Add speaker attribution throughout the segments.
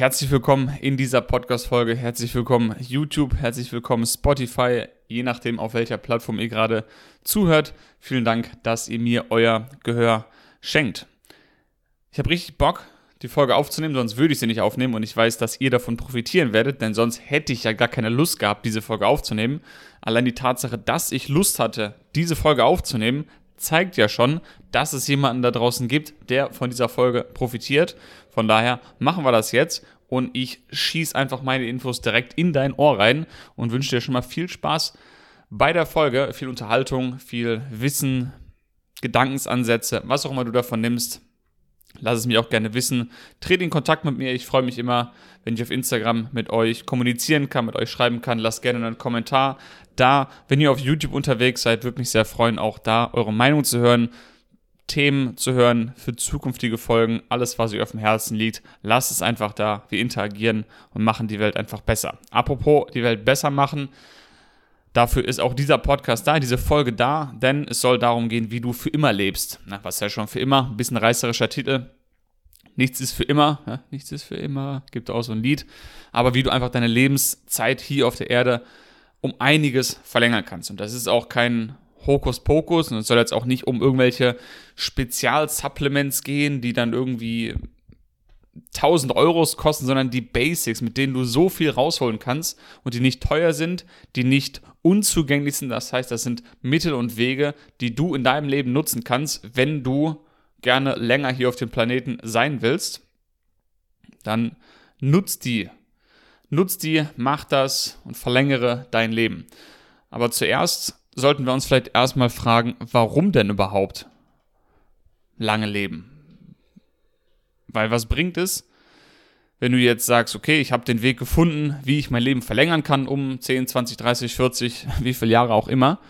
Speaker 1: Herzlich willkommen in dieser Podcast-Folge. Herzlich willkommen YouTube, herzlich willkommen Spotify, je nachdem, auf welcher Plattform ihr gerade zuhört. Vielen Dank, dass ihr mir euer Gehör schenkt. Ich habe richtig Bock, die Folge aufzunehmen, sonst würde ich sie nicht aufnehmen und ich weiß, dass ihr davon profitieren werdet, denn sonst hätte ich ja gar keine Lust gehabt, diese Folge aufzunehmen. Allein die Tatsache, dass ich Lust hatte, diese Folge aufzunehmen, zeigt ja schon, dass es jemanden da draußen gibt, der von dieser Folge profitiert. Von daher machen wir das jetzt und ich schieße einfach meine Infos direkt in dein Ohr rein und wünsche dir schon mal viel Spaß bei der Folge, viel Unterhaltung, viel Wissen, Gedankensansätze, was auch immer du davon nimmst. Lass es mir auch gerne wissen. Trete in Kontakt mit mir. Ich freue mich immer, wenn ich auf Instagram mit euch kommunizieren kann, mit euch schreiben kann. Lasst gerne einen Kommentar da. Wenn ihr auf YouTube unterwegs seid, würde mich sehr freuen, auch da eure Meinung zu hören, Themen zu hören für zukünftige Folgen. Alles, was euch auf dem Herzen liegt, lasst es einfach da. Wir interagieren und machen die Welt einfach besser. Apropos die Welt besser machen. Dafür ist auch dieser Podcast da, diese Folge da, denn es soll darum gehen, wie du für immer lebst. Na, was ja schon für immer, ein bisschen reißerischer Titel. Nichts ist für immer, ja, nichts ist für immer, gibt auch so ein Lied. Aber wie du einfach deine Lebenszeit hier auf der Erde um einiges verlängern kannst. Und das ist auch kein Hokuspokus und es soll jetzt auch nicht um irgendwelche Spezialsupplements gehen, die dann irgendwie 1000 Euros kosten, sondern die Basics, mit denen du so viel rausholen kannst und die nicht teuer sind, die nicht unzugänglich sind. Das heißt, das sind Mittel und Wege, die du in deinem Leben nutzen kannst, wenn du gerne länger hier auf dem Planeten sein willst. Dann nutz die. Nutz die, mach das und verlängere dein Leben. Aber zuerst sollten wir uns vielleicht erstmal fragen, warum denn überhaupt lange leben? Weil was bringt es, wenn du jetzt sagst, okay, ich habe den Weg gefunden, wie ich mein Leben verlängern kann um 10, 20, 30, 40, wie viele Jahre auch immer.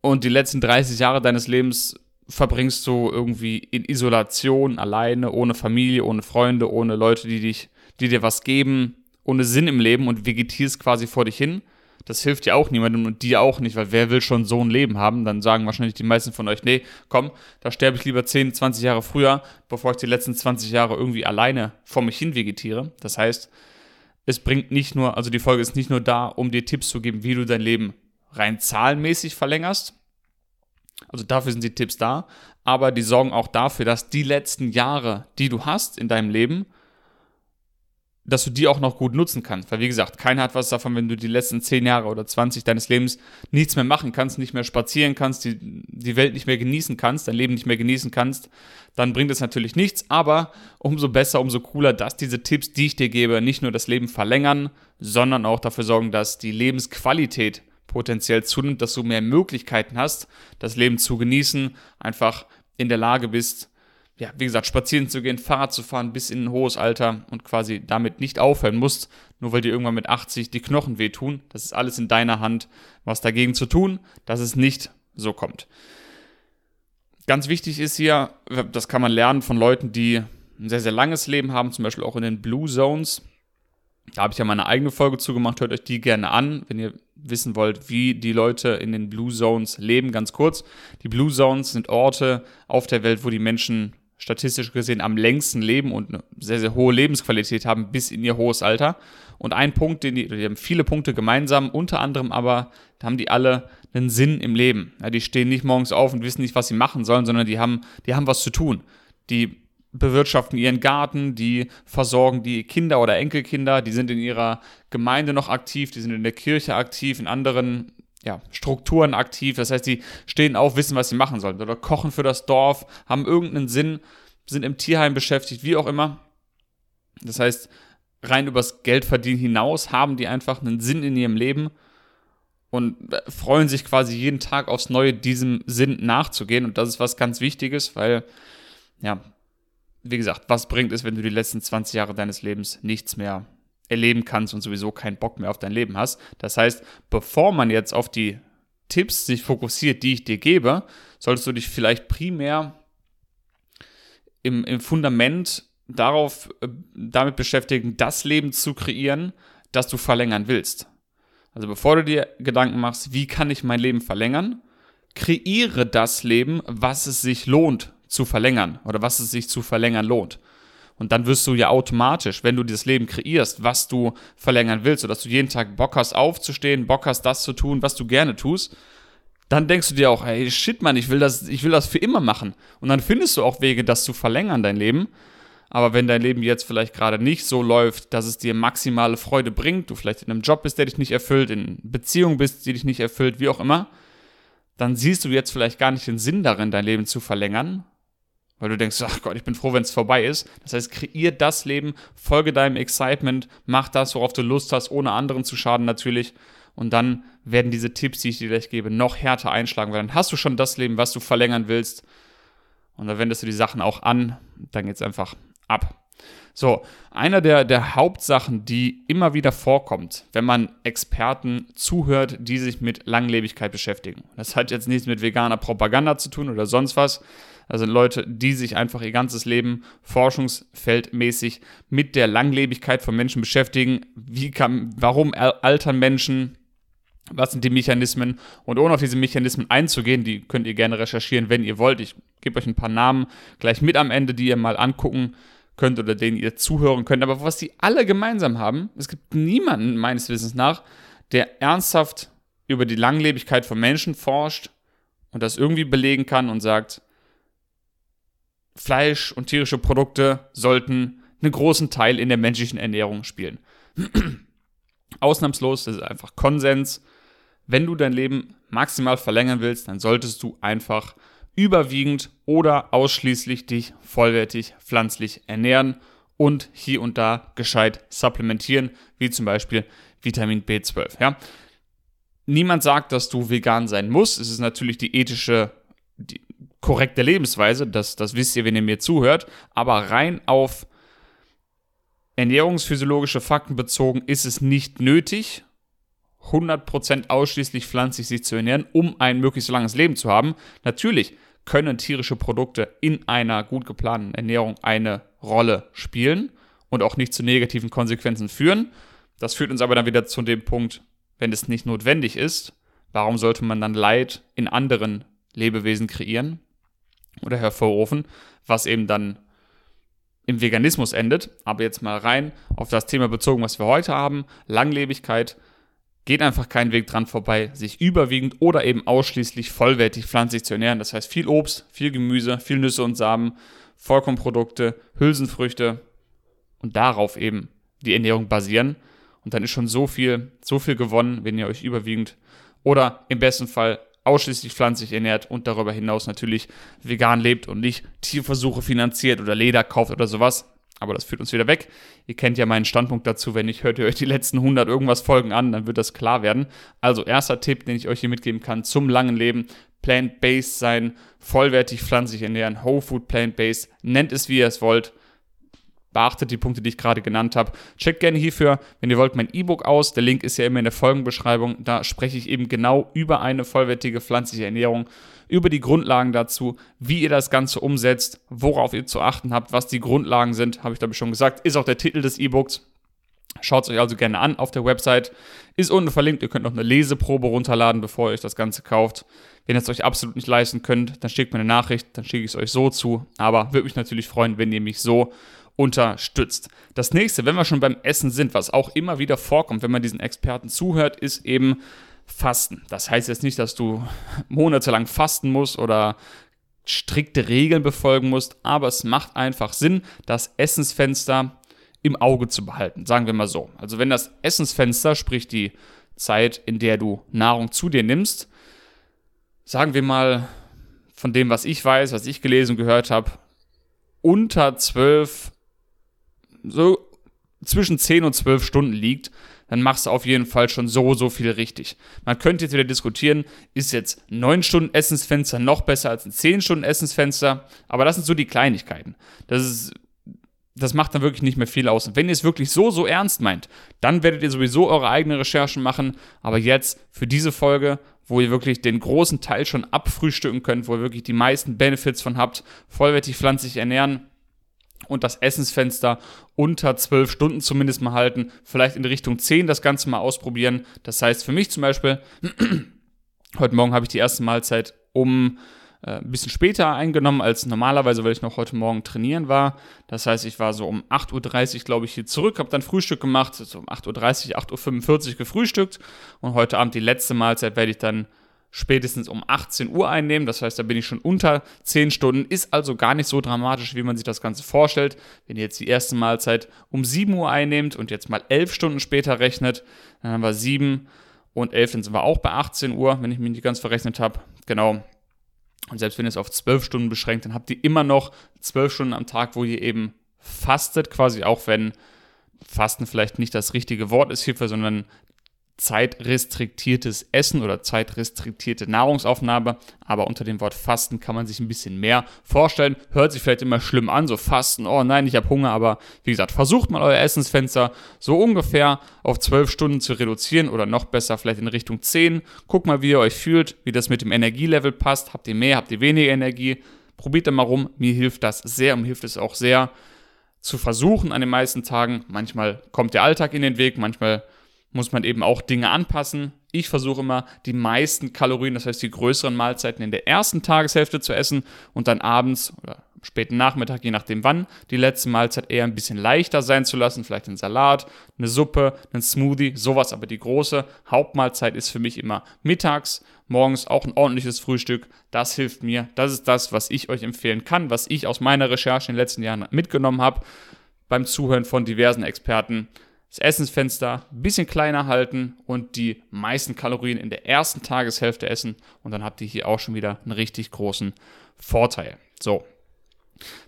Speaker 1: Und die letzten 30 Jahre deines Lebens verbringst du irgendwie in Isolation, alleine, ohne Familie, ohne Freunde, ohne Leute, die dich, die dir was geben, ohne Sinn im Leben und vegetierst quasi vor dich hin. Das hilft ja auch niemandem und dir auch nicht, weil wer will schon so ein Leben haben? Dann sagen wahrscheinlich die meisten von euch, nee, komm, da sterbe ich lieber 10, 20 Jahre früher, bevor ich die letzten 20 Jahre irgendwie alleine vor mich hin vegetiere. Das heißt, es bringt nicht nur, also die Folge ist nicht nur da, um dir Tipps zu geben, wie du dein Leben rein zahlenmäßig verlängerst. Also dafür sind die Tipps da, aber die sorgen auch dafür, dass die letzten Jahre, die du hast in deinem Leben, dass du die auch noch gut nutzen kannst. Weil wie gesagt, keiner hat was davon, wenn du die letzten 10 Jahre oder 20 deines Lebens nichts mehr machen kannst, nicht mehr spazieren kannst, die, die Welt nicht mehr genießen kannst, dein Leben nicht mehr genießen kannst, dann bringt es natürlich nichts. Aber umso besser, umso cooler, dass diese Tipps, die ich dir gebe, nicht nur das Leben verlängern, sondern auch dafür sorgen, dass die Lebensqualität potenziell zunimmt, dass du mehr Möglichkeiten hast, das Leben zu genießen, einfach in der Lage bist, ja, wie gesagt, spazieren zu gehen, Fahrrad zu fahren bis in ein hohes Alter und quasi damit nicht aufhören musst, nur weil dir irgendwann mit 80 die Knochen wehtun. Das ist alles in deiner Hand, was dagegen zu tun, dass es nicht so kommt. Ganz wichtig ist hier, das kann man lernen von Leuten, die ein sehr, sehr langes Leben haben, zum Beispiel auch in den Blue Zones. Da habe ich ja meine eigene Folge zugemacht, hört euch die gerne an, wenn ihr wissen wollt, wie die Leute in den Blue Zones leben. Ganz kurz, die Blue Zones sind Orte auf der Welt, wo die Menschen statistisch gesehen am längsten leben und eine sehr, sehr hohe Lebensqualität haben bis in ihr hohes Alter. Und ein Punkt, den die, die haben viele Punkte gemeinsam, unter anderem aber haben die alle einen Sinn im Leben. Ja, die stehen nicht morgens auf und wissen nicht, was sie machen sollen, sondern die haben, die haben was zu tun. Die bewirtschaften ihren Garten, die versorgen die Kinder oder Enkelkinder, die sind in ihrer Gemeinde noch aktiv, die sind in der Kirche aktiv, in anderen ja, Strukturen aktiv. Das heißt, die stehen auf, wissen, was sie machen sollen. Oder kochen für das Dorf, haben irgendeinen Sinn, sind im Tierheim beschäftigt, wie auch immer. Das heißt, rein übers Geldverdienen hinaus haben die einfach einen Sinn in ihrem Leben und freuen sich quasi jeden Tag aufs Neue, diesem Sinn nachzugehen. Und das ist was ganz Wichtiges, weil, ja, wie gesagt, was bringt es, wenn du die letzten 20 Jahre deines Lebens nichts mehr erleben kannst und sowieso keinen Bock mehr auf dein Leben hast. Das heißt, bevor man jetzt auf die Tipps sich fokussiert, die ich dir gebe, solltest du dich vielleicht primär im, im Fundament darauf, äh, damit beschäftigen, das Leben zu kreieren, das du verlängern willst. Also bevor du dir Gedanken machst, wie kann ich mein Leben verlängern, kreiere das Leben, was es sich lohnt zu verlängern oder was es sich zu verlängern lohnt. Und dann wirst du ja automatisch, wenn du dieses Leben kreierst, was du verlängern willst, sodass du jeden Tag Bock hast aufzustehen, Bock hast, das zu tun, was du gerne tust, dann denkst du dir auch, hey, shit, Mann, ich will das, ich will das für immer machen. Und dann findest du auch Wege, das zu verlängern, dein Leben. Aber wenn dein Leben jetzt vielleicht gerade nicht so läuft, dass es dir maximale Freude bringt, du vielleicht in einem Job bist, der dich nicht erfüllt, in Beziehung bist, die dich nicht erfüllt, wie auch immer, dann siehst du jetzt vielleicht gar nicht den Sinn darin, dein Leben zu verlängern, weil du denkst, ach Gott, ich bin froh, wenn es vorbei ist. Das heißt, kreier das Leben, folge deinem Excitement, mach das, worauf du Lust hast, ohne anderen zu schaden natürlich. Und dann werden diese Tipps, die ich dir gleich gebe, noch härter einschlagen, weil dann hast du schon das Leben, was du verlängern willst. Und dann wendest du die Sachen auch an, dann geht es einfach ab. So, einer der, der Hauptsachen, die immer wieder vorkommt, wenn man Experten zuhört, die sich mit Langlebigkeit beschäftigen. Das hat jetzt nichts mit veganer Propaganda zu tun oder sonst was. Sind Leute, die sich einfach ihr ganzes Leben forschungsfeldmäßig mit der Langlebigkeit von Menschen beschäftigen. Wie kann, warum altern Menschen? Was sind die Mechanismen? Und ohne auf diese Mechanismen einzugehen, die könnt ihr gerne recherchieren, wenn ihr wollt. Ich gebe euch ein paar Namen gleich mit am Ende, die ihr mal angucken könnt oder denen ihr zuhören könnt. Aber was sie alle gemeinsam haben, es gibt niemanden meines Wissens nach, der ernsthaft über die Langlebigkeit von Menschen forscht und das irgendwie belegen kann und sagt, Fleisch und tierische Produkte sollten einen großen Teil in der menschlichen Ernährung spielen. Ausnahmslos, das ist einfach Konsens. Wenn du dein Leben maximal verlängern willst, dann solltest du einfach überwiegend oder ausschließlich dich vollwertig pflanzlich ernähren und hier und da gescheit supplementieren, wie zum Beispiel Vitamin B12. Ja? Niemand sagt, dass du vegan sein musst. Es ist natürlich die ethische, die korrekte Lebensweise, das, das wisst ihr, wenn ihr mir zuhört, aber rein auf ernährungsphysiologische Fakten bezogen ist es nicht nötig, 100% ausschließlich pflanzlich sich zu ernähren, um ein möglichst langes Leben zu haben. Natürlich können tierische Produkte in einer gut geplanten Ernährung eine Rolle spielen und auch nicht zu negativen Konsequenzen führen. Das führt uns aber dann wieder zu dem Punkt, wenn es nicht notwendig ist, warum sollte man dann Leid in anderen Lebewesen kreieren oder hervorrufen, was eben dann im Veganismus endet. Aber jetzt mal rein auf das Thema bezogen, was wir heute haben. Langlebigkeit geht einfach kein Weg dran vorbei, sich überwiegend oder eben ausschließlich vollwertig pflanzlich zu ernähren. Das heißt viel Obst, viel Gemüse, viel Nüsse und Samen, Vollkornprodukte, Hülsenfrüchte und darauf eben die Ernährung basieren. Und dann ist schon so viel, so viel gewonnen, wenn ihr euch überwiegend oder im besten Fall ausschließlich pflanzlich ernährt und darüber hinaus natürlich vegan lebt und nicht Tierversuche finanziert oder Leder kauft oder sowas. Aber das führt uns wieder weg. Ihr kennt ja meinen Standpunkt dazu. Wenn nicht, hört ihr euch die letzten 100 irgendwas Folgen an, dann wird das klar werden. Also erster Tipp, den ich euch hier mitgeben kann zum langen Leben. Plant-based sein, vollwertig pflanzlich ernähren, Whole Food Plant-based. Nennt es, wie ihr es wollt. Beachtet die Punkte, die ich gerade genannt habe. Checkt gerne hierfür, wenn ihr wollt, mein E-Book aus. Der Link ist ja immer in der Folgenbeschreibung. Da spreche ich eben genau über eine vollwertige pflanzliche Ernährung über die Grundlagen dazu, wie ihr das Ganze umsetzt, worauf ihr zu achten habt, was die Grundlagen sind, habe ich glaube ich schon gesagt, ist auch der Titel des E-Books. Schaut es euch also gerne an auf der Website. Ist unten verlinkt. Ihr könnt noch eine Leseprobe runterladen, bevor ihr euch das Ganze kauft. Wenn ihr es euch absolut nicht leisten könnt, dann schickt mir eine Nachricht, dann schicke ich es euch so zu. Aber würde mich natürlich freuen, wenn ihr mich so unterstützt. Das nächste, wenn wir schon beim Essen sind, was auch immer wieder vorkommt, wenn man diesen Experten zuhört, ist eben Fasten. Das heißt jetzt nicht, dass du monatelang fasten musst oder strikte Regeln befolgen musst, aber es macht einfach Sinn, das Essensfenster im Auge zu behalten, sagen wir mal so. Also wenn das Essensfenster, sprich die Zeit, in der du Nahrung zu dir nimmst, sagen wir mal von dem, was ich weiß, was ich gelesen und gehört habe, unter zwölf, so zwischen 10 und 12 Stunden liegt, dann machst du auf jeden Fall schon so, so viel richtig. Man könnte jetzt wieder diskutieren, ist jetzt 9 Stunden Essensfenster noch besser als ein 10 Stunden Essensfenster, aber das sind so die Kleinigkeiten. Das ist, das macht dann wirklich nicht mehr viel aus. Und wenn ihr es wirklich so, so ernst meint, dann werdet ihr sowieso eure eigenen Recherchen machen, aber jetzt für diese Folge wo ihr wirklich den großen Teil schon abfrühstücken könnt, wo ihr wirklich die meisten Benefits von habt, vollwertig pflanzlich ernähren, und das Essensfenster unter 12 Stunden zumindest mal halten, vielleicht in Richtung 10 das Ganze mal ausprobieren. Das heißt für mich zum Beispiel, heute Morgen habe ich die erste Mahlzeit um äh, ein bisschen später eingenommen als normalerweise, weil ich noch heute Morgen trainieren war. Das heißt, ich war so um 8.30 Uhr, glaube ich, hier zurück, habe dann Frühstück gemacht, so um 8.30 Uhr, 8.45 Uhr gefrühstückt und heute Abend die letzte Mahlzeit werde ich dann spätestens um 18 Uhr einnehmen. Das heißt, da bin ich schon unter 10 Stunden. Ist also gar nicht so dramatisch, wie man sich das Ganze vorstellt. Wenn ihr jetzt die erste Mahlzeit um 7 Uhr einnehmt und jetzt mal 11 Stunden später rechnet, dann haben wir 7 und 11, dann sind wir auch bei 18 Uhr, wenn ich mich nicht ganz verrechnet habe. Genau. Und selbst wenn ihr es auf 12 Stunden beschränkt, dann habt ihr immer noch 12 Stunden am Tag, wo ihr eben fastet, quasi auch wenn Fasten vielleicht nicht das richtige Wort ist hierfür, sondern zeitrestriktiertes Essen oder zeitrestriktierte Nahrungsaufnahme, aber unter dem Wort Fasten kann man sich ein bisschen mehr vorstellen. Hört sich vielleicht immer schlimm an, so Fasten, oh nein, ich habe Hunger, aber wie gesagt, versucht mal euer Essensfenster so ungefähr auf 12 Stunden zu reduzieren oder noch besser vielleicht in Richtung 10. Guckt mal, wie ihr euch fühlt, wie das mit dem Energielevel passt. Habt ihr mehr, habt ihr weniger Energie? Probiert da mal rum. Mir hilft das sehr und mir hilft es auch sehr zu versuchen an den meisten Tagen. Manchmal kommt der Alltag in den Weg, manchmal muss man eben auch Dinge anpassen. Ich versuche immer, die meisten Kalorien, das heißt die größeren Mahlzeiten in der ersten Tageshälfte zu essen und dann abends oder am späten Nachmittag, je nachdem wann, die letzte Mahlzeit eher ein bisschen leichter sein zu lassen. Vielleicht ein Salat, eine Suppe, ein Smoothie, sowas. Aber die große Hauptmahlzeit ist für mich immer mittags, morgens auch ein ordentliches Frühstück. Das hilft mir. Das ist das, was ich euch empfehlen kann, was ich aus meiner Recherche in den letzten Jahren mitgenommen habe beim Zuhören von diversen Experten das Essensfenster ein bisschen kleiner halten und die meisten Kalorien in der ersten Tageshälfte essen und dann habt ihr hier auch schon wieder einen richtig großen Vorteil. So,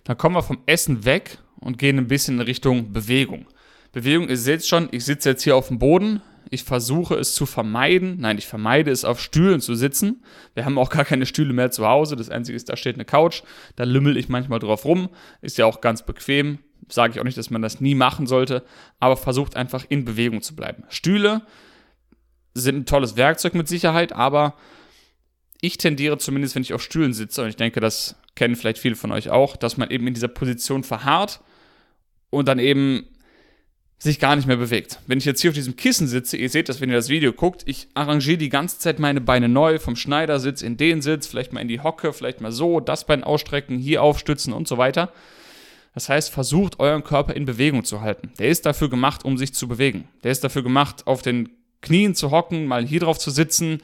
Speaker 1: dann kommen wir vom Essen weg und gehen ein bisschen in Richtung Bewegung. Bewegung, ihr seht schon, ich sitze jetzt hier auf dem Boden. Ich versuche es zu vermeiden. Nein, ich vermeide es, auf Stühlen zu sitzen. Wir haben auch gar keine Stühle mehr zu Hause. Das Einzige ist, da steht eine Couch. Da lümmel ich manchmal drauf rum. Ist ja auch ganz bequem sage ich auch nicht, dass man das nie machen sollte, aber versucht einfach in Bewegung zu bleiben. Stühle sind ein tolles Werkzeug mit Sicherheit, aber ich tendiere zumindest, wenn ich auf Stühlen sitze, und ich denke, das kennen vielleicht viele von euch auch, dass man eben in dieser Position verharrt und dann eben sich gar nicht mehr bewegt. Wenn ich jetzt hier auf diesem Kissen sitze, ihr seht das, wenn ihr das Video guckt, ich arrangiere die ganze Zeit meine Beine neu, vom Schneidersitz in den Sitz, vielleicht mal in die Hocke, vielleicht mal so, das Bein ausstrecken, hier aufstützen und so weiter. Das heißt, versucht euren Körper in Bewegung zu halten. Der ist dafür gemacht, um sich zu bewegen. Der ist dafür gemacht, auf den Knien zu hocken, mal hier drauf zu sitzen.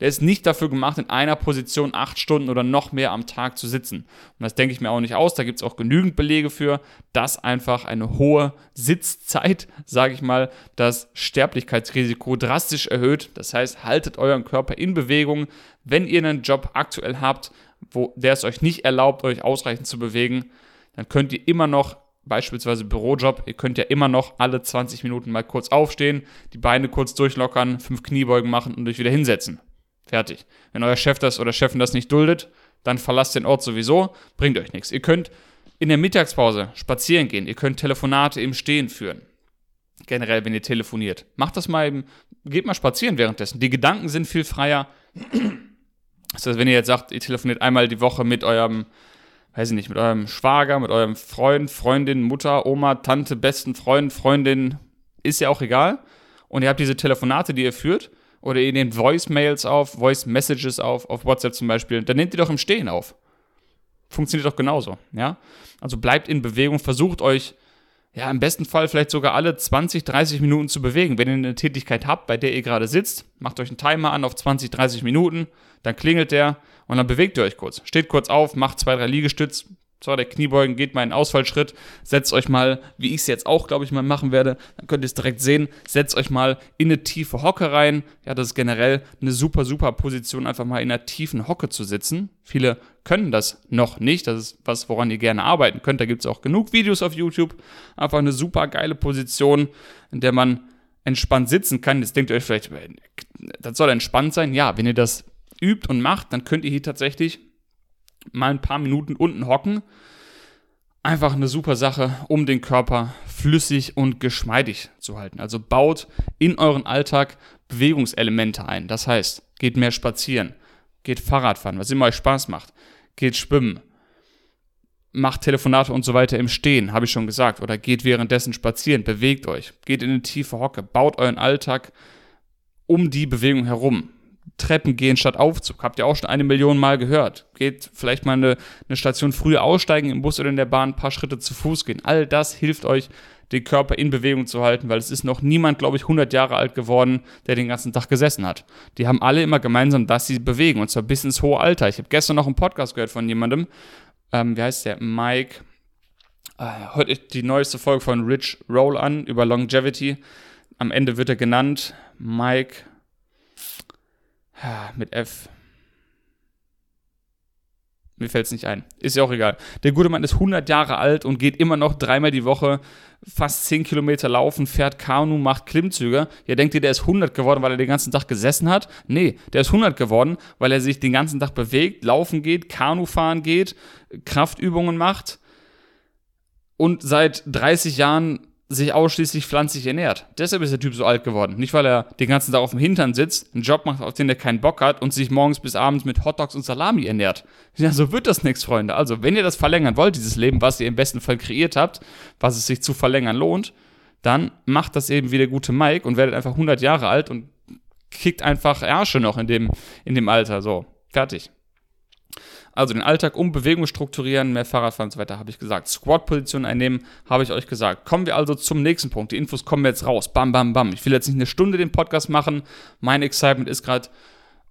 Speaker 1: Der ist nicht dafür gemacht, in einer Position acht Stunden oder noch mehr am Tag zu sitzen. Und das denke ich mir auch nicht aus. Da gibt es auch genügend Belege für, dass einfach eine hohe Sitzzeit, sage ich mal, das Sterblichkeitsrisiko drastisch erhöht. Das heißt, haltet euren Körper in Bewegung. Wenn ihr einen Job aktuell habt, wo der es euch nicht erlaubt, euch ausreichend zu bewegen, dann könnt ihr immer noch, beispielsweise Bürojob, ihr könnt ja immer noch alle 20 Minuten mal kurz aufstehen, die Beine kurz durchlockern, fünf Kniebeugen machen und euch wieder hinsetzen. Fertig. Wenn euer Chef das oder Chefin das nicht duldet, dann verlasst den Ort sowieso, bringt euch nichts. Ihr könnt in der Mittagspause spazieren gehen, ihr könnt Telefonate im Stehen führen. Generell, wenn ihr telefoniert. Macht das mal eben, geht mal spazieren währenddessen. Die Gedanken sind viel freier. Das heißt, wenn ihr jetzt sagt, ihr telefoniert einmal die Woche mit eurem weiß ich nicht, mit eurem Schwager, mit eurem Freund, Freundin, Mutter, Oma, Tante, besten Freund, Freundin, ist ja auch egal. Und ihr habt diese Telefonate, die ihr führt, oder ihr nehmt Voice-Mails auf, Voice-Messages auf, auf WhatsApp zum Beispiel, dann nehmt ihr doch im Stehen auf. Funktioniert doch genauso, ja? Also bleibt in Bewegung, versucht euch, ja, im besten Fall vielleicht sogar alle 20, 30 Minuten zu bewegen. Wenn ihr eine Tätigkeit habt, bei der ihr gerade sitzt, macht euch einen Timer an auf 20, 30 Minuten, dann klingelt der, und dann bewegt ihr euch kurz. Steht kurz auf, macht zwei, drei Liegestütz, so, der Kniebeugen geht mal in Ausfallschritt, setzt euch mal, wie ich es jetzt auch, glaube ich, mal machen werde, dann könnt ihr es direkt sehen, setzt euch mal in eine tiefe Hocke rein. Ja, das ist generell eine super, super Position, einfach mal in einer tiefen Hocke zu sitzen. Viele können das noch nicht, das ist was, woran ihr gerne arbeiten könnt. Da gibt es auch genug Videos auf YouTube. Einfach eine super geile Position, in der man entspannt sitzen kann. Jetzt denkt ihr euch vielleicht, das soll entspannt sein. Ja, wenn ihr das übt und macht, dann könnt ihr hier tatsächlich mal ein paar Minuten unten hocken. Einfach eine super Sache, um den Körper flüssig und geschmeidig zu halten. Also baut in euren Alltag Bewegungselemente ein. Das heißt, geht mehr spazieren, geht Fahrradfahren, was immer euch Spaß macht, geht schwimmen, macht Telefonate und so weiter im Stehen, habe ich schon gesagt, oder geht währenddessen spazieren, bewegt euch, geht in eine tiefe Hocke, baut euren Alltag um die Bewegung herum Treppen gehen statt Aufzug. Habt ihr auch schon eine Million Mal gehört. Geht vielleicht mal eine, eine Station früher aussteigen im Bus oder in der Bahn, ein paar Schritte zu Fuß gehen. All das hilft euch, den Körper in Bewegung zu halten, weil es ist noch niemand, glaube ich, 100 Jahre alt geworden, der den ganzen Tag gesessen hat. Die haben alle immer gemeinsam, dass sie bewegen und zwar bis ins hohe Alter. Ich habe gestern noch einen Podcast gehört von jemandem, ähm, wie heißt der? Mike. Äh, heute die neueste Folge von Rich Roll an über Longevity. Am Ende wird er genannt. Mike mit F. Mir fällt es nicht ein. Ist ja auch egal. Der gute Mann ist 100 Jahre alt und geht immer noch dreimal die Woche fast 10 Kilometer laufen, fährt Kanu, macht Klimmzüge. Ja, denkt ihr, der ist 100 geworden, weil er den ganzen Tag gesessen hat? Nee, der ist 100 geworden, weil er sich den ganzen Tag bewegt, laufen geht, Kanu fahren geht, Kraftübungen macht und seit 30 Jahren sich ausschließlich pflanzlich ernährt. Deshalb ist der Typ so alt geworden. Nicht, weil er den ganzen Tag auf dem Hintern sitzt, einen Job macht, auf den er keinen Bock hat und sich morgens bis abends mit Hotdogs und Salami ernährt. Ja, so wird das nichts, Freunde. Also, wenn ihr das verlängern wollt, dieses Leben, was ihr im besten Fall kreiert habt, was es sich zu verlängern lohnt, dann macht das eben wie der gute Mike und werdet einfach 100 Jahre alt und kickt einfach Ärsche noch in dem, in dem Alter. So, fertig. Also den Alltag um Bewegung strukturieren, mehr Fahrradfahren und so weiter, habe ich gesagt. Squat-Position einnehmen, habe ich euch gesagt. Kommen wir also zum nächsten Punkt. Die Infos kommen jetzt raus. Bam, bam, bam. Ich will jetzt nicht eine Stunde den Podcast machen. Mein Excitement ist gerade,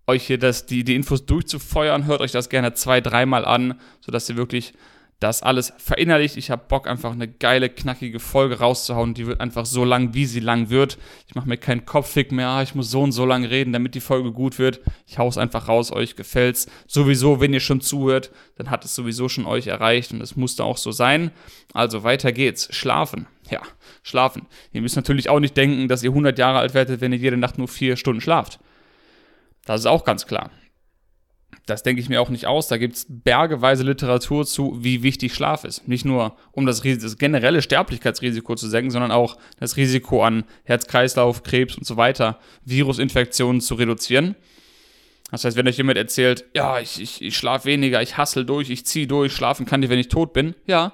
Speaker 1: euch hier das, die, die Infos durchzufeuern. Hört euch das gerne zwei, dreimal an, sodass ihr wirklich das alles verinnerlicht. Ich habe Bock, einfach eine geile, knackige Folge rauszuhauen. Die wird einfach so lang, wie sie lang wird. Ich mache mir keinen Kopffick mehr. Ah, ich muss so und so lang reden, damit die Folge gut wird. Ich hau's einfach raus. Euch gefällt's. Sowieso, wenn ihr schon zuhört, dann hat es sowieso schon euch erreicht und es musste auch so sein. Also weiter geht's. Schlafen. Ja, schlafen. Ihr müsst natürlich auch nicht denken, dass ihr 100 Jahre alt werdet, wenn ihr jede Nacht nur vier Stunden schlaft. Das ist auch ganz klar das denke ich mir auch nicht aus. Da gibt es bergeweise Literatur zu, wie wichtig Schlaf ist. Nicht nur, um das, das, generelle Sterblichkeitsrisiko zu senken, sondern auch das Risiko an Herz-Kreislauf, Krebs und so weiter, Virusinfektionen zu reduzieren. Das heißt, wenn euch jemand erzählt, ja, ich, ich, ich schlafe weniger, ich hassel durch, ich ziehe durch, schlafen kann ich, wenn ich tot bin, ja,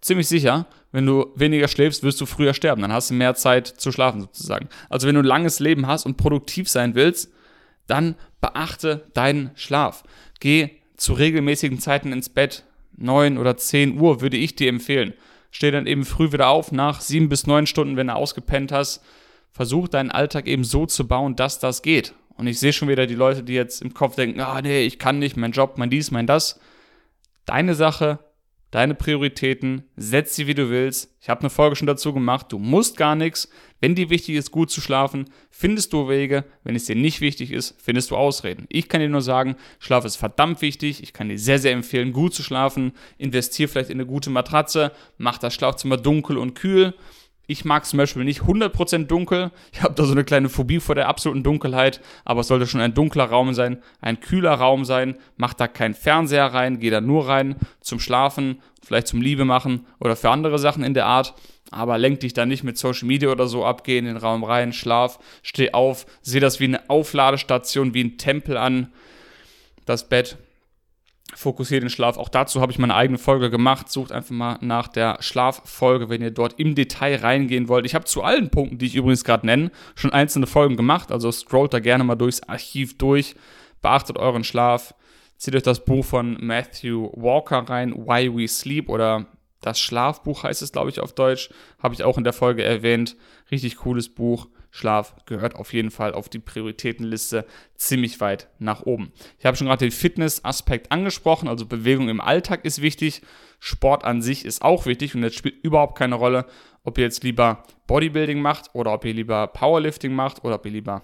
Speaker 1: ziemlich sicher, wenn du weniger schläfst, wirst du früher sterben. Dann hast du mehr Zeit zu schlafen sozusagen. Also wenn du ein langes Leben hast und produktiv sein willst, dann beachte deinen Schlaf. Geh zu regelmäßigen Zeiten ins Bett. 9 oder 10 Uhr würde ich dir empfehlen. Steh dann eben früh wieder auf, nach 7 bis 9 Stunden, wenn du ausgepennt hast. Versuch deinen Alltag eben so zu bauen, dass das geht. Und ich sehe schon wieder die Leute, die jetzt im Kopf denken, ah nee, ich kann nicht, mein Job, mein dies, mein das. Deine Sache, deine Prioritäten, setz sie wie du willst. Ich habe eine Folge schon dazu gemacht, du musst gar nichts. Wenn dir wichtig ist, gut zu schlafen, findest du Wege. Wenn es dir nicht wichtig ist, findest du Ausreden. Ich kann dir nur sagen, Schlaf ist verdammt wichtig. Ich kann dir sehr, sehr empfehlen, gut zu schlafen. Investier vielleicht in eine gute Matratze, mach das Schlafzimmer dunkel und kühl. Ich mag zum Beispiel nicht 100% dunkel. Ich habe da so eine kleine Phobie vor der absoluten Dunkelheit. Aber es sollte schon ein dunkler Raum sein, ein kühler Raum sein. Mach da keinen Fernseher rein, geh da nur rein zum Schlafen, vielleicht zum Liebe machen oder für andere Sachen in der Art. Aber lenk dich da nicht mit Social Media oder so ab, geh in den Raum rein, schlaf, steh auf, seh das wie eine Aufladestation, wie ein Tempel an. Das Bett fokussiert den Schlaf. Auch dazu habe ich meine eigene Folge gemacht. Sucht einfach mal nach der Schlaffolge, wenn ihr dort im Detail reingehen wollt. Ich habe zu allen Punkten, die ich übrigens gerade nenne, schon einzelne Folgen gemacht. Also scrollt da gerne mal durchs Archiv durch. Beachtet euren Schlaf. Zieht euch das Buch von Matthew Walker rein, Why We Sleep oder das Schlafbuch heißt es, glaube ich, auf Deutsch. Habe ich auch in der Folge erwähnt. Richtig cooles Buch. Schlaf gehört auf jeden Fall auf die Prioritätenliste ziemlich weit nach oben. Ich habe schon gerade den Fitness-Aspekt angesprochen, also Bewegung im Alltag ist wichtig, Sport an sich ist auch wichtig und es spielt überhaupt keine Rolle, ob ihr jetzt lieber Bodybuilding macht oder ob ihr lieber Powerlifting macht oder ob ihr lieber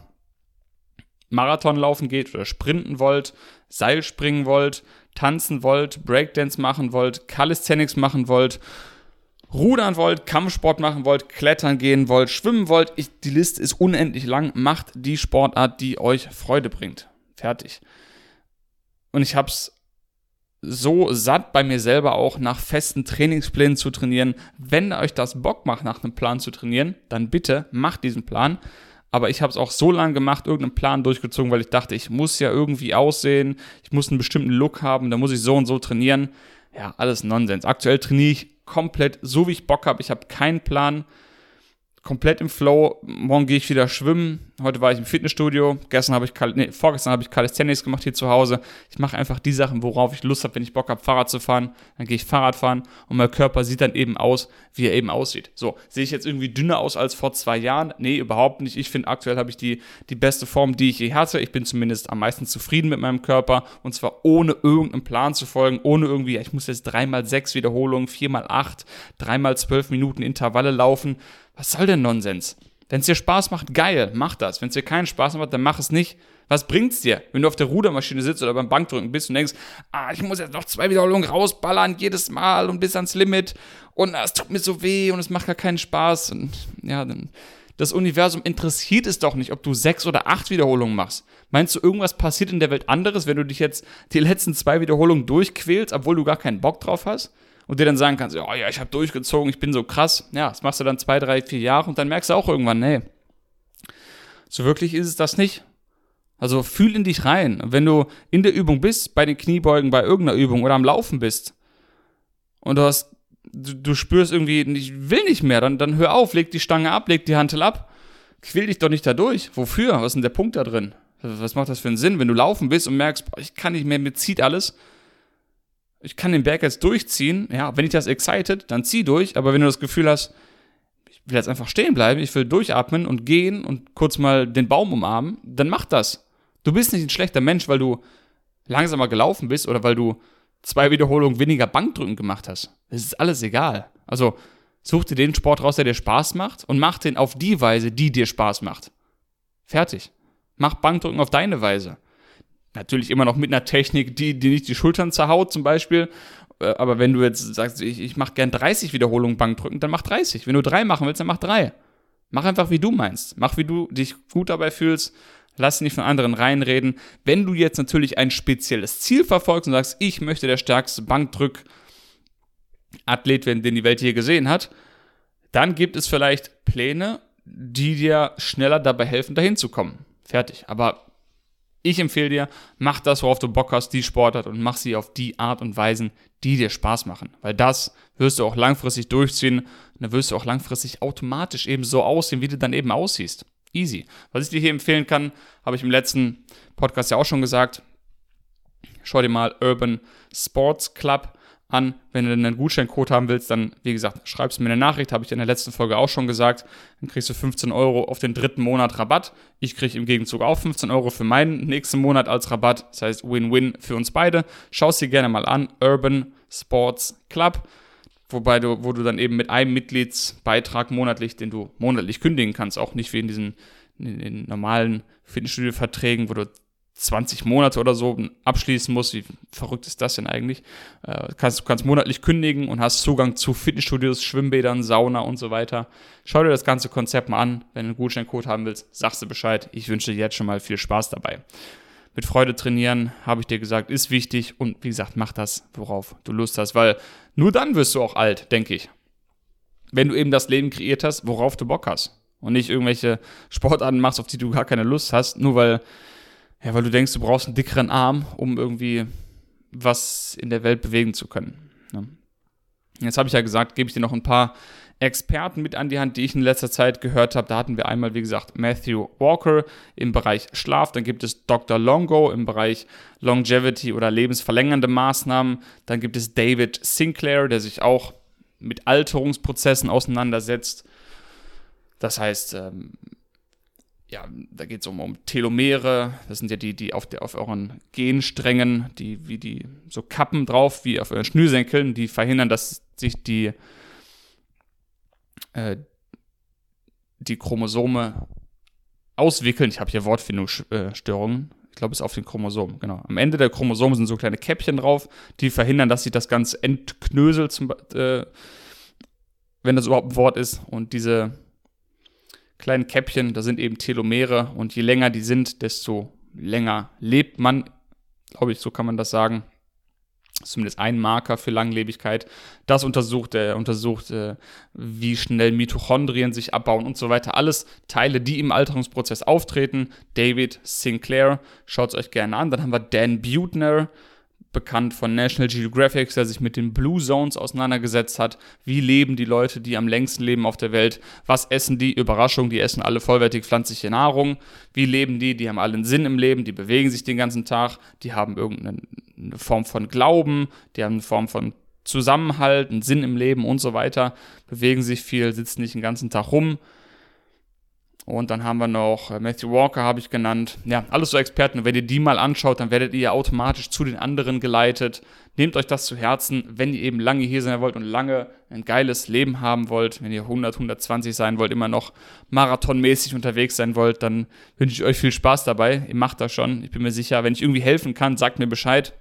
Speaker 1: Marathon laufen geht oder sprinten wollt, Seil springen wollt, tanzen wollt, Breakdance machen wollt, Calisthenics machen wollt rudern wollt, Kampfsport machen wollt, klettern gehen wollt, schwimmen wollt, ich, die Liste ist unendlich lang. Macht die Sportart, die euch Freude bringt. Fertig. Und ich hab's so satt bei mir selber auch nach festen Trainingsplänen zu trainieren. Wenn euch das Bock macht, nach einem Plan zu trainieren, dann bitte macht diesen Plan. Aber ich habe es auch so lange gemacht, irgendeinen Plan durchgezogen, weil ich dachte, ich muss ja irgendwie aussehen, ich muss einen bestimmten Look haben, da muss ich so und so trainieren. Ja, alles Nonsens. Aktuell trainiere ich komplett so, wie ich Bock habe. Ich habe keinen Plan. Komplett im Flow. Morgen gehe ich wieder schwimmen. Heute war ich im Fitnessstudio. Gestern habe ich, nee, vorgestern habe ich Calisthenics gemacht hier zu Hause. Ich mache einfach die Sachen, worauf ich Lust habe. Wenn ich Bock habe, Fahrrad zu fahren, dann gehe ich Fahrrad fahren und mein Körper sieht dann eben aus, wie er eben aussieht. So, sehe ich jetzt irgendwie dünner aus als vor zwei Jahren? Nee, überhaupt nicht. Ich finde, aktuell habe ich die, die beste Form, die ich je hatte. Ich bin zumindest am meisten zufrieden mit meinem Körper und zwar ohne irgendeinen Plan zu folgen, ohne irgendwie, ich muss jetzt dreimal sechs Wiederholungen, viermal acht, dreimal zwölf Minuten Intervalle laufen was soll denn Nonsens? Wenn es dir Spaß macht, geil, mach das. Wenn es dir keinen Spaß macht, dann mach es nicht. Was bringt's dir, wenn du auf der Rudermaschine sitzt oder beim Bankdrücken bist und denkst, ah, ich muss jetzt noch zwei Wiederholungen rausballern, jedes Mal und bis ans Limit und ah, es tut mir so weh und es macht gar keinen Spaß. Und ja, dann, das Universum interessiert es doch nicht, ob du sechs oder acht Wiederholungen machst. Meinst du, irgendwas passiert in der Welt anderes, wenn du dich jetzt die letzten zwei Wiederholungen durchquälst, obwohl du gar keinen Bock drauf hast? Und dir dann sagen kannst, oh ja, ich habe durchgezogen, ich bin so krass. Ja, das machst du dann zwei, drei, vier Jahre und dann merkst du auch irgendwann, nee, so wirklich ist es das nicht. Also fühl in dich rein. Wenn du in der Übung bist, bei den Kniebeugen, bei irgendeiner Übung oder am Laufen bist und du hast, du, du spürst irgendwie, ich will nicht mehr, dann, dann hör auf, leg die Stange ab, leg die Hantel ab. Quäl dich doch nicht dadurch. Wofür? Was ist denn der Punkt da drin? Was macht das für einen Sinn, wenn du laufen bist und merkst, boah, ich kann nicht mehr, mir zieht alles ich kann den Berg jetzt durchziehen, ja, wenn ich das excited, dann zieh durch, aber wenn du das Gefühl hast, ich will jetzt einfach stehen bleiben, ich will durchatmen und gehen und kurz mal den Baum umarmen, dann mach das. Du bist nicht ein schlechter Mensch, weil du langsamer gelaufen bist oder weil du zwei Wiederholungen weniger Bankdrücken gemacht hast. Das ist alles egal. Also such dir den Sport raus, der dir Spaß macht und mach den auf die Weise, die dir Spaß macht. Fertig. Mach Bankdrücken auf deine Weise. Natürlich immer noch mit einer Technik, die, die nicht die Schultern zerhaut, zum Beispiel. Äh, aber wenn du jetzt sagst, ich, ich mache gern 30 Wiederholungen Bankdrücken, dann mach 30. Wenn du drei machen willst, dann mach drei. Mach einfach, wie du meinst. Mach, wie du dich gut dabei fühlst. Lass dich nicht von anderen reinreden. Wenn du jetzt natürlich ein spezielles Ziel verfolgst und sagst, ich möchte der stärkste Bankdrück-Athlet werden, den die Welt je gesehen hat, dann gibt es vielleicht Pläne, die dir schneller dabei helfen, dahin zu kommen. Fertig. Aber ich empfehle dir, mach das, worauf du Bock hast, die Sportart und mach sie auf die Art und Weisen, die dir Spaß machen. Weil das wirst du auch langfristig durchziehen und dann wirst du auch langfristig automatisch eben so aussehen, wie du dann eben aussiehst. Easy. Was ich dir hier empfehlen kann, habe ich im letzten Podcast ja auch schon gesagt. Schau dir mal Urban Sports Club an. Wenn du einen Gutscheincode haben willst, dann, wie gesagt, schreibst mir eine Nachricht, habe ich in der letzten Folge auch schon gesagt. Dann kriegst du 15 Euro auf den dritten Monat Rabatt. Ich kriege im Gegenzug auch 15 Euro für meinen nächsten Monat als Rabatt. Das heißt Win-Win für uns beide. Schau es dir gerne mal an. Urban Sports Club. Wobei du, wo du dann eben mit einem Mitgliedsbeitrag monatlich, den du monatlich kündigen kannst, auch nicht wie in diesen in den normalen Fitnessstudio-Verträgen, wo du 20 Monate oder so abschließen musst. Wie verrückt ist das denn eigentlich? Äh, kannst, du kannst monatlich kündigen und hast Zugang zu Fitnessstudios, Schwimmbädern, Sauna und so weiter. Schau dir das ganze Konzept mal an. Wenn du einen Gutscheincode haben willst, sagst du Bescheid. Ich wünsche dir jetzt schon mal viel Spaß dabei. Mit Freude trainieren, habe ich dir gesagt, ist wichtig und wie gesagt, mach das, worauf du Lust hast, weil nur dann wirst du auch alt, denke ich. Wenn du eben das Leben kreiert hast, worauf du Bock hast und nicht irgendwelche Sportarten machst, auf die du gar keine Lust hast, nur weil ja, weil du denkst, du brauchst einen dickeren Arm, um irgendwie was in der Welt bewegen zu können. Ne? Jetzt habe ich ja gesagt, gebe ich dir noch ein paar Experten mit an die Hand, die ich in letzter Zeit gehört habe. Da hatten wir einmal, wie gesagt, Matthew Walker im Bereich Schlaf. Dann gibt es Dr. Longo im Bereich Longevity oder lebensverlängernde Maßnahmen. Dann gibt es David Sinclair, der sich auch mit Alterungsprozessen auseinandersetzt. Das heißt, ähm, ja, da geht es um, um Telomere, das sind ja die, die auf, der, auf euren Gensträngen, die wie die so Kappen drauf, wie auf euren Schnürsenkeln, die verhindern, dass sich die, äh, die Chromosome auswickeln. Ich habe hier Wortfindungsstörungen. Ich glaube, es ist auf den Chromosomen, genau. Am Ende der Chromosomen sind so kleine Käppchen drauf, die verhindern, dass sich das Ganze entknöselt, zum, äh, wenn das überhaupt ein Wort ist. Und diese kleinen Käppchen, da sind eben Telomere und je länger die sind, desto länger lebt man, glaube ich, so kann man das sagen. Zumindest ein Marker für Langlebigkeit. Das untersucht er, untersucht, äh, wie schnell Mitochondrien sich abbauen und so weiter. Alles Teile, die im Alterungsprozess auftreten. David Sinclair, schaut es euch gerne an. Dann haben wir Dan Butner, bekannt von National Geographic, der sich mit den Blue Zones auseinandergesetzt hat. Wie leben die Leute, die am längsten leben auf der Welt? Was essen die? Überraschung, die essen alle vollwertig pflanzliche Nahrung. Wie leben die? Die haben alle einen Sinn im Leben, die bewegen sich den ganzen Tag, die haben irgendeine Form von Glauben, die haben eine Form von Zusammenhalt, einen Sinn im Leben und so weiter, bewegen sich viel, sitzen nicht den ganzen Tag rum. Und dann haben wir noch äh, Matthew Walker, habe ich genannt. Ja, alles so Experten. Wenn ihr die mal anschaut, dann werdet ihr automatisch zu den anderen geleitet. Nehmt euch das zu Herzen, wenn ihr eben lange hier sein wollt und lange ein geiles Leben haben wollt. Wenn ihr 100, 120 sein wollt, immer noch marathonmäßig unterwegs sein wollt, dann wünsche ich euch viel Spaß dabei. Ihr macht das schon. Ich bin mir sicher, wenn ich irgendwie helfen kann, sagt mir Bescheid.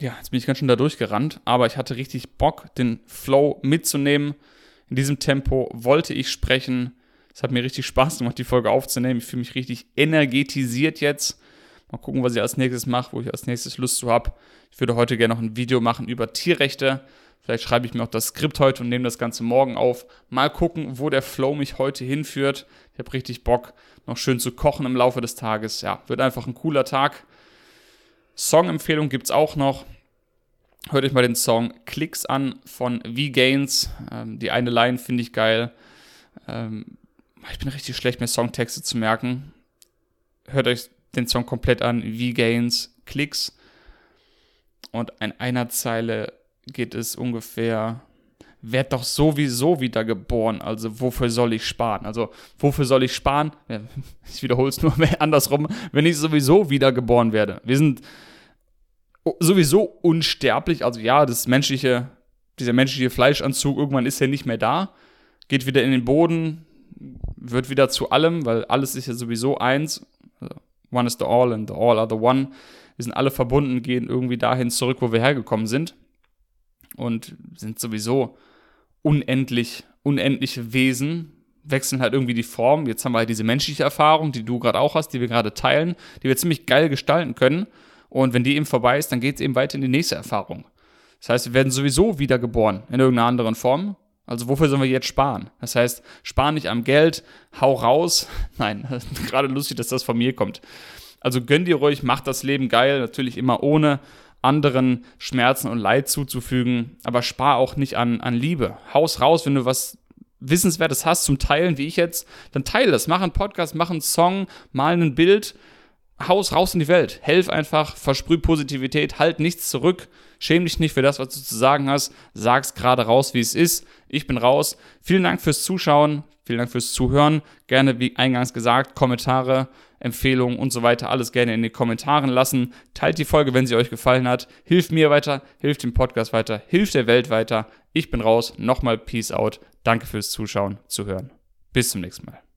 Speaker 1: Ja, jetzt bin ich ganz schön da durchgerannt, aber ich hatte richtig Bock, den Flow mitzunehmen. In diesem Tempo wollte ich sprechen. Es hat mir richtig Spaß gemacht, die Folge aufzunehmen. Ich fühle mich richtig energetisiert jetzt. Mal gucken, was ich als nächstes mache, wo ich als nächstes Lust zu habe. Ich würde heute gerne noch ein Video machen über Tierrechte. Vielleicht schreibe ich mir auch das Skript heute und nehme das Ganze morgen auf. Mal gucken, wo der Flow mich heute hinführt. Ich habe richtig Bock, noch schön zu kochen im Laufe des Tages. Ja, wird einfach ein cooler Tag. Songempfehlung gibt es auch noch. Hört euch mal den Song Klicks an von V-Gains. Ähm, die eine Line finde ich geil. Ähm, ich bin richtig schlecht, mir Songtexte zu merken. Hört euch den Song komplett an. V-Gains, Klicks. Und in einer Zeile geht es ungefähr, werd doch sowieso wieder geboren. Also wofür soll ich sparen? Also wofür soll ich sparen? Ich wiederhole es nur andersrum, wenn ich sowieso wieder geboren werde. Wir sind sowieso unsterblich. Also ja, das menschliche, dieser menschliche Fleischanzug, irgendwann ist er nicht mehr da, geht wieder in den Boden, wird wieder zu allem, weil alles ist ja sowieso eins. Also, one is the all and the all are the one. Wir sind alle verbunden, gehen irgendwie dahin zurück, wo wir hergekommen sind. Und sind sowieso unendlich, unendliche Wesen, wechseln halt irgendwie die Form. Jetzt haben wir halt diese menschliche Erfahrung, die du gerade auch hast, die wir gerade teilen, die wir ziemlich geil gestalten können. Und wenn die eben vorbei ist, dann geht es eben weiter in die nächste Erfahrung. Das heißt, wir werden sowieso wiedergeboren in irgendeiner anderen Form. Also wofür sollen wir jetzt sparen? Das heißt, spar nicht am Geld, hau raus. Nein, gerade lustig, dass das von mir kommt. Also gönn dir ruhig, mach das Leben geil, natürlich immer ohne anderen Schmerzen und Leid zuzufügen, aber spar auch nicht an, an Liebe. Haus raus, wenn du was Wissenswertes hast zum Teilen, wie ich jetzt, dann teile das. Mach einen Podcast, mach einen Song, mal ein Bild Haus raus in die Welt. Helf einfach, versprüh Positivität, halt nichts zurück. Schäm dich nicht für das, was du zu sagen hast. Sag's gerade raus, wie es ist. Ich bin raus. Vielen Dank fürs Zuschauen. Vielen Dank fürs Zuhören. Gerne, wie eingangs gesagt, Kommentare, Empfehlungen und so weiter. Alles gerne in den Kommentaren lassen. Teilt die Folge, wenn sie euch gefallen hat. Hilft mir weiter, hilft dem Podcast weiter, hilft der Welt weiter. Ich bin raus. Nochmal Peace out. Danke fürs Zuschauen, Zuhören. Bis zum nächsten Mal.